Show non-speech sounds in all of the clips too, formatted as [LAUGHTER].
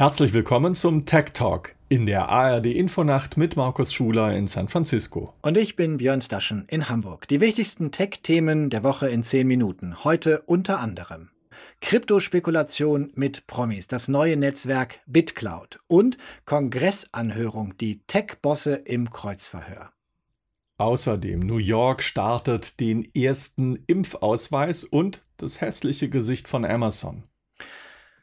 Herzlich willkommen zum Tech Talk in der ARD Infonacht mit Markus Schuler in San Francisco. Und ich bin Björn Staschen in Hamburg. Die wichtigsten Tech-Themen der Woche in 10 Minuten. Heute unter anderem Kryptospekulation mit Promis, das neue Netzwerk BitCloud und Kongressanhörung, die Tech-Bosse im Kreuzverhör. Außerdem New York startet den ersten Impfausweis und das hässliche Gesicht von Amazon.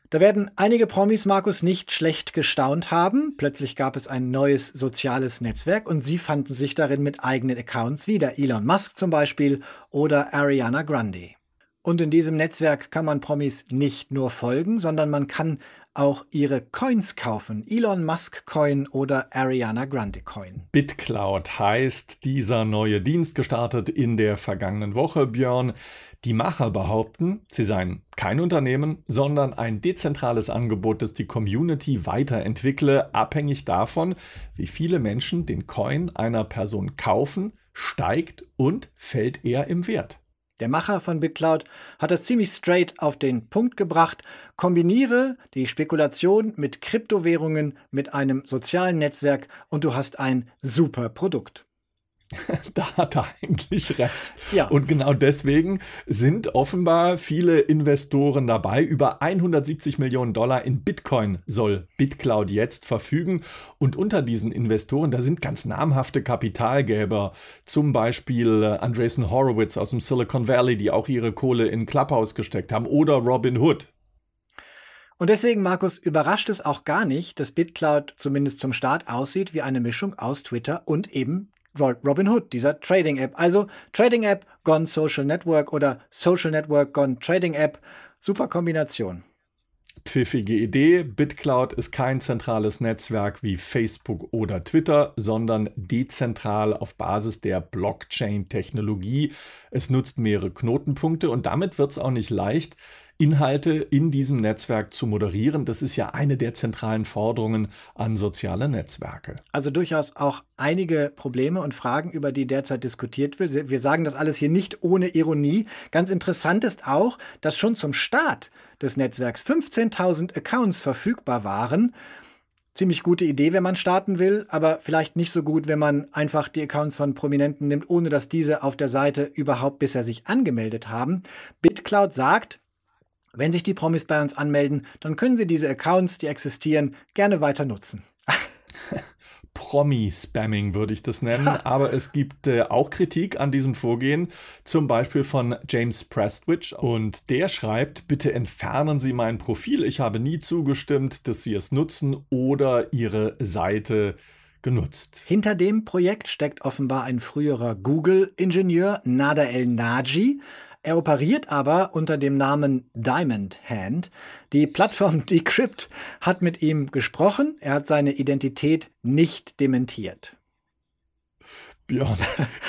Da werden einige Promis Markus nicht schlecht gestaunt haben. Plötzlich gab es ein neues soziales Netzwerk und sie fanden sich darin mit eigenen Accounts wieder. Elon Musk zum Beispiel oder Ariana Grande. Und in diesem Netzwerk kann man Promis nicht nur folgen, sondern man kann auch ihre Coins kaufen. Elon Musk Coin oder Ariana Grande Coin. BitCloud heißt dieser neue Dienst gestartet in der vergangenen Woche, Björn. Die Macher behaupten, sie seien kein Unternehmen, sondern ein dezentrales Angebot, das die Community weiterentwickle, abhängig davon, wie viele Menschen den Coin einer Person kaufen, steigt und fällt er im Wert. Der Macher von BitCloud hat es ziemlich straight auf den Punkt gebracht. Kombiniere die Spekulation mit Kryptowährungen mit einem sozialen Netzwerk und du hast ein super Produkt. [LAUGHS] da hat er eigentlich recht. Ja. Und genau deswegen sind offenbar viele Investoren dabei. Über 170 Millionen Dollar in Bitcoin soll BitCloud jetzt verfügen. Und unter diesen Investoren, da sind ganz namhafte Kapitalgeber, zum Beispiel äh, Andreessen Horowitz aus dem Silicon Valley, die auch ihre Kohle in Clubhouse gesteckt haben, oder Robin Hood. Und deswegen, Markus, überrascht es auch gar nicht, dass BitCloud zumindest zum Start aussieht wie eine Mischung aus Twitter und eben Robinhood, dieser Trading-App. Also Trading-App gone Social Network oder Social Network gone Trading-App. Super Kombination. Pfiffige Idee. BitCloud ist kein zentrales Netzwerk wie Facebook oder Twitter, sondern dezentral auf Basis der Blockchain-Technologie. Es nutzt mehrere Knotenpunkte und damit wird es auch nicht leicht, Inhalte in diesem Netzwerk zu moderieren. Das ist ja eine der zentralen Forderungen an soziale Netzwerke. Also durchaus auch einige Probleme und Fragen, über die derzeit diskutiert wird. Wir sagen das alles hier nicht ohne Ironie. Ganz interessant ist auch, dass schon zum Start des Netzwerks 15.000 Accounts verfügbar waren. Ziemlich gute Idee, wenn man starten will, aber vielleicht nicht so gut, wenn man einfach die Accounts von Prominenten nimmt, ohne dass diese auf der Seite überhaupt bisher sich angemeldet haben. BitCloud sagt, wenn sich die Promis bei uns anmelden, dann können sie diese Accounts, die existieren, gerne weiter nutzen. [LAUGHS] Promi-Spamming würde ich das nennen, [LAUGHS] aber es gibt äh, auch Kritik an diesem Vorgehen, zum Beispiel von James Prestwich und der schreibt, bitte entfernen Sie mein Profil, ich habe nie zugestimmt, dass Sie es nutzen oder Ihre Seite genutzt. Hinter dem Projekt steckt offenbar ein früherer Google-Ingenieur, Nada El Naji, er operiert aber unter dem Namen Diamond Hand. Die Plattform [LAUGHS] Decrypt hat mit ihm gesprochen. Er hat seine Identität nicht dementiert. Björn,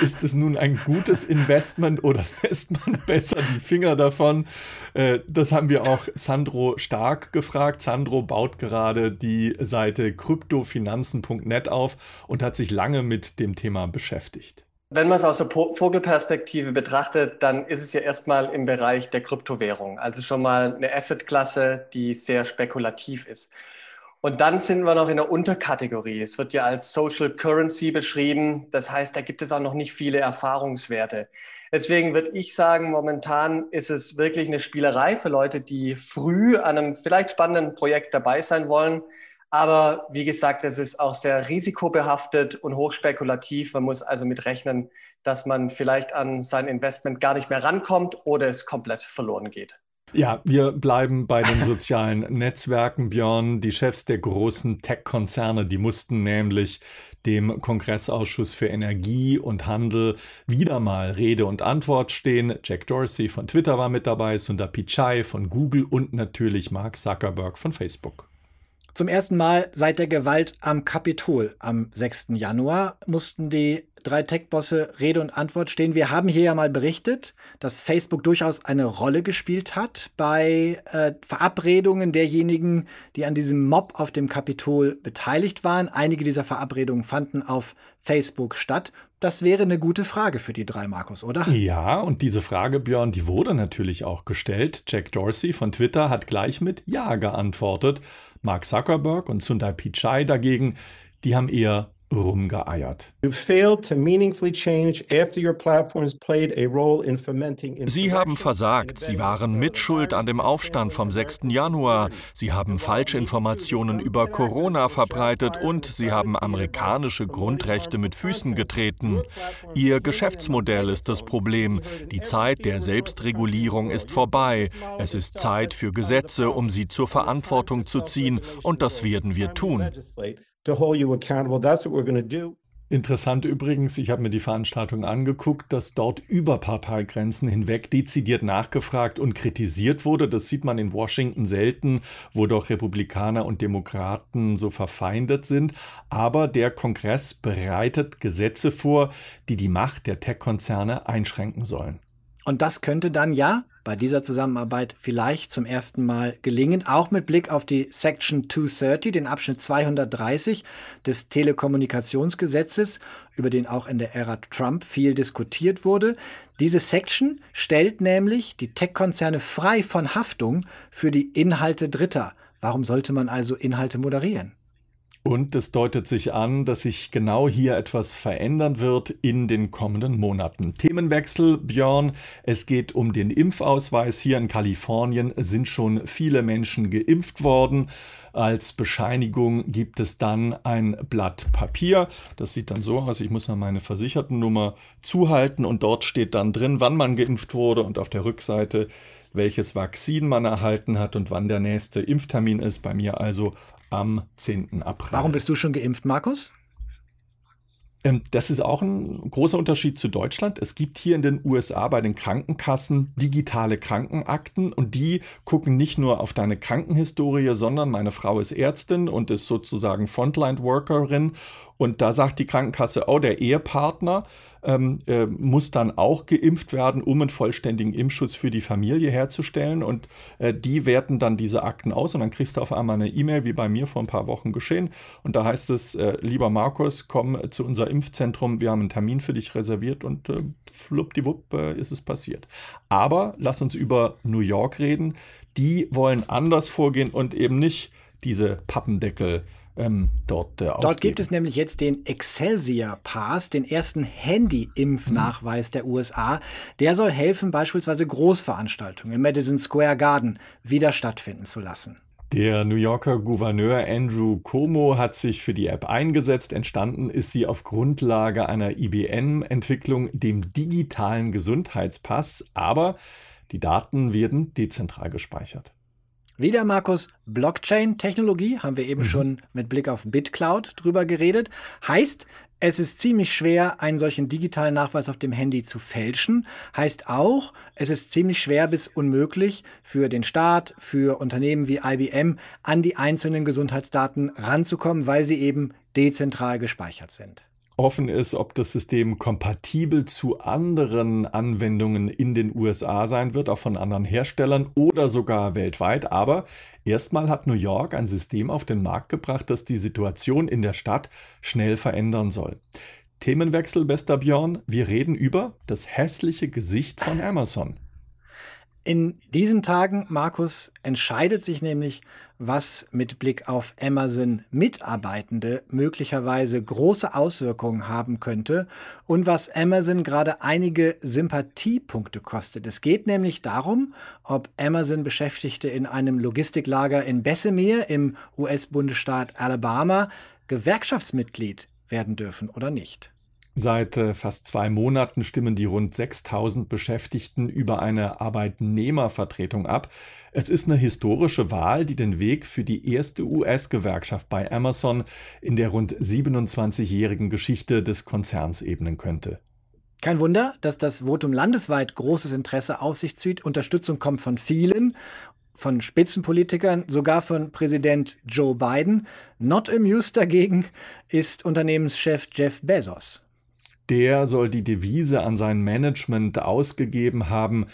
ist es nun ein gutes Investment oder [LAUGHS] lässt man besser die Finger davon? Äh, das haben wir auch Sandro Stark gefragt. Sandro baut gerade die Seite kryptofinanzen.net auf und hat sich lange mit dem Thema beschäftigt. Wenn man es aus der Vogelperspektive betrachtet, dann ist es ja erstmal im Bereich der Kryptowährung, also schon mal eine Assetklasse, die sehr spekulativ ist. Und dann sind wir noch in der Unterkategorie. Es wird ja als Social Currency beschrieben. Das heißt, da gibt es auch noch nicht viele Erfahrungswerte. Deswegen würde ich sagen, momentan ist es wirklich eine Spielerei für Leute, die früh an einem vielleicht spannenden Projekt dabei sein wollen aber wie gesagt, es ist auch sehr risikobehaftet und hochspekulativ. Man muss also mit rechnen, dass man vielleicht an sein Investment gar nicht mehr rankommt oder es komplett verloren geht. Ja, wir bleiben bei den sozialen [LAUGHS] Netzwerken, Björn. Die Chefs der großen Tech-Konzerne, die mussten nämlich dem Kongressausschuss für Energie und Handel wieder mal Rede und Antwort stehen. Jack Dorsey von Twitter war mit dabei, Sundar Pichai von Google und natürlich Mark Zuckerberg von Facebook. Zum ersten Mal seit der Gewalt am Kapitol am 6. Januar mussten die drei Tech-Bosse Rede und Antwort stehen. Wir haben hier ja mal berichtet, dass Facebook durchaus eine Rolle gespielt hat bei äh, Verabredungen derjenigen, die an diesem Mob auf dem Kapitol beteiligt waren. Einige dieser Verabredungen fanden auf Facebook statt. Das wäre eine gute Frage für die drei, Markus, oder? Ja, und diese Frage, Björn, die wurde natürlich auch gestellt. Jack Dorsey von Twitter hat gleich mit Ja geantwortet. Mark Zuckerberg und Sundar Pichai dagegen, die haben eher rumgeeiert. Sie haben versagt. Sie waren mitschuld an dem Aufstand vom 6. Januar. Sie haben Falschinformationen über Corona verbreitet und Sie haben amerikanische Grundrechte mit Füßen getreten. Ihr Geschäftsmodell ist das Problem. Die Zeit der Selbstregulierung ist vorbei. Es ist Zeit für Gesetze, um sie zur Verantwortung zu ziehen, und das werden wir tun to hold you accountable. That's what we're going to do. Interessant übrigens, ich habe mir die Veranstaltung angeguckt, dass dort über Parteigrenzen hinweg dezidiert nachgefragt und kritisiert wurde. Das sieht man in Washington selten, wo doch Republikaner und Demokraten so verfeindet sind. Aber der Kongress bereitet Gesetze vor, die die Macht der Tech-Konzerne einschränken sollen. Und das könnte dann ja bei dieser Zusammenarbeit vielleicht zum ersten Mal gelingen, auch mit Blick auf die Section 230, den Abschnitt 230 des Telekommunikationsgesetzes, über den auch in der Ära Trump viel diskutiert wurde. Diese Section stellt nämlich die Tech-Konzerne frei von Haftung für die Inhalte Dritter. Warum sollte man also Inhalte moderieren? Und es deutet sich an, dass sich genau hier etwas verändern wird in den kommenden Monaten. Themenwechsel, Björn. Es geht um den Impfausweis. Hier in Kalifornien sind schon viele Menschen geimpft worden. Als Bescheinigung gibt es dann ein Blatt Papier. Das sieht dann so aus. Ich muss mal meine Versichertennummer zuhalten und dort steht dann drin, wann man geimpft wurde und auf der Rückseite welches Vakzin man erhalten hat und wann der nächste Impftermin ist. Bei mir also am 10. April. Warum bist du schon geimpft, Markus? Ähm, das ist auch ein großer Unterschied zu Deutschland. Es gibt hier in den USA bei den Krankenkassen digitale Krankenakten und die gucken nicht nur auf deine Krankenhistorie, sondern meine Frau ist Ärztin und ist sozusagen Frontline-Workerin und da sagt die Krankenkasse, oh, der Ehepartner ähm, äh, muss dann auch geimpft werden, um einen vollständigen Impfschutz für die Familie herzustellen. Und äh, die werten dann diese Akten aus und dann kriegst du auf einmal eine E-Mail, wie bei mir vor ein paar Wochen geschehen. Und da heißt es, äh, lieber Markus, komm zu unser Impfzentrum, wir haben einen Termin für dich reserviert und äh, fluppdiwupp äh, ist es passiert. Aber lass uns über New York reden. Die wollen anders vorgehen und eben nicht diese Pappendeckel ähm, dort äh, Dort gibt es nämlich jetzt den Excelsior Pass, den ersten Handy-Impfnachweis mhm. der USA. Der soll helfen, beispielsweise Großveranstaltungen im Madison Square Garden wieder stattfinden zu lassen. Der New Yorker Gouverneur Andrew Cuomo hat sich für die App eingesetzt. Entstanden ist sie auf Grundlage einer IBM-Entwicklung, dem digitalen Gesundheitspass, aber die Daten werden dezentral gespeichert. Wieder, Markus, Blockchain-Technologie, haben wir eben mhm. schon mit Blick auf BitCloud drüber geredet. Heißt, es ist ziemlich schwer, einen solchen digitalen Nachweis auf dem Handy zu fälschen. Heißt auch, es ist ziemlich schwer bis unmöglich für den Staat, für Unternehmen wie IBM an die einzelnen Gesundheitsdaten ranzukommen, weil sie eben dezentral gespeichert sind offen ist, ob das System kompatibel zu anderen Anwendungen in den USA sein wird, auch von anderen Herstellern oder sogar weltweit. Aber erstmal hat New York ein System auf den Markt gebracht, das die Situation in der Stadt schnell verändern soll. Themenwechsel, bester Björn. Wir reden über das hässliche Gesicht von Amazon. In diesen Tagen, Markus, entscheidet sich nämlich, was mit Blick auf Amazon Mitarbeitende möglicherweise große Auswirkungen haben könnte und was Amazon gerade einige Sympathiepunkte kostet. Es geht nämlich darum, ob Amazon Beschäftigte in einem Logistiklager in Bessemer im US-Bundesstaat Alabama Gewerkschaftsmitglied werden dürfen oder nicht. Seit äh, fast zwei Monaten stimmen die rund 6000 Beschäftigten über eine Arbeitnehmervertretung ab. Es ist eine historische Wahl, die den Weg für die erste US-Gewerkschaft bei Amazon in der rund 27-jährigen Geschichte des Konzerns ebnen könnte. Kein Wunder, dass das Votum landesweit großes Interesse auf sich zieht. Unterstützung kommt von vielen von Spitzenpolitikern, sogar von Präsident Joe Biden. Not amused dagegen ist Unternehmenschef Jeff Bezos. Der soll die Devise an sein Management ausgegeben haben,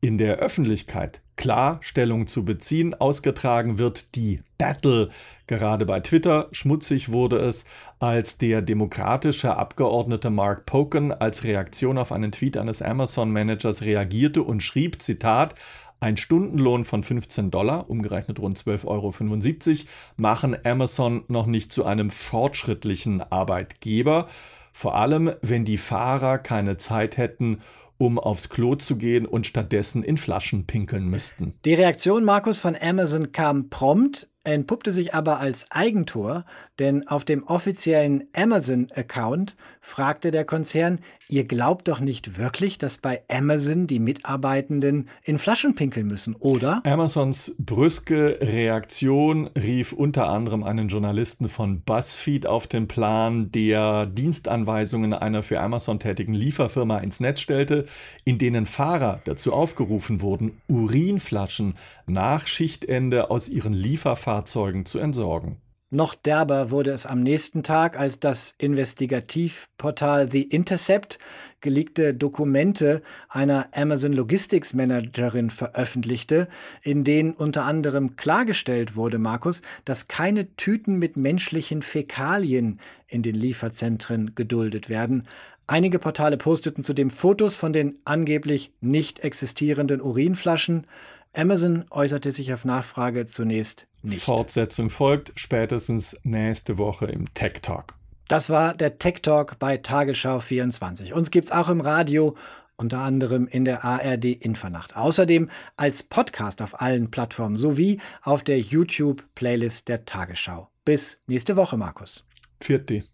in der Öffentlichkeit klar Stellung zu beziehen. Ausgetragen wird die Battle. Gerade bei Twitter schmutzig wurde es, als der demokratische Abgeordnete Mark Poken als Reaktion auf einen Tweet eines Amazon-Managers reagierte und schrieb, Zitat, ein Stundenlohn von 15 Dollar, umgerechnet rund 12,75 Euro, machen Amazon noch nicht zu einem fortschrittlichen Arbeitgeber. Vor allem, wenn die Fahrer keine Zeit hätten, um aufs Klo zu gehen und stattdessen in Flaschen pinkeln müssten. Die Reaktion Markus von Amazon kam prompt entpuppte sich aber als Eigentor, denn auf dem offiziellen Amazon-Account fragte der Konzern, ihr glaubt doch nicht wirklich, dass bei Amazon die Mitarbeitenden in Flaschen pinkeln müssen, oder? Amazons brüske Reaktion rief unter anderem einen Journalisten von BuzzFeed auf den Plan, der Dienstanweisungen einer für Amazon tätigen Lieferfirma ins Netz stellte, in denen Fahrer dazu aufgerufen wurden, Urinflaschen nach Schichtende aus ihren Lieferfahrzeugen Fahrzeugen zu entsorgen. Noch derber wurde es am nächsten Tag, als das Investigativportal The Intercept geleakte Dokumente einer Amazon Logistics Managerin veröffentlichte, in denen unter anderem klargestellt wurde, Markus, dass keine Tüten mit menschlichen Fäkalien in den Lieferzentren geduldet werden. Einige Portale posteten zudem Fotos von den angeblich nicht existierenden Urinflaschen. Amazon äußerte sich auf Nachfrage zunächst nicht. Fortsetzung folgt spätestens nächste Woche im Tech Talk. Das war der Tech Talk bei Tagesschau 24. Uns gibt es auch im Radio, unter anderem in der ARD Infonacht. Außerdem als Podcast auf allen Plattformen sowie auf der YouTube-Playlist der Tagesschau. Bis nächste Woche, Markus. Vierte.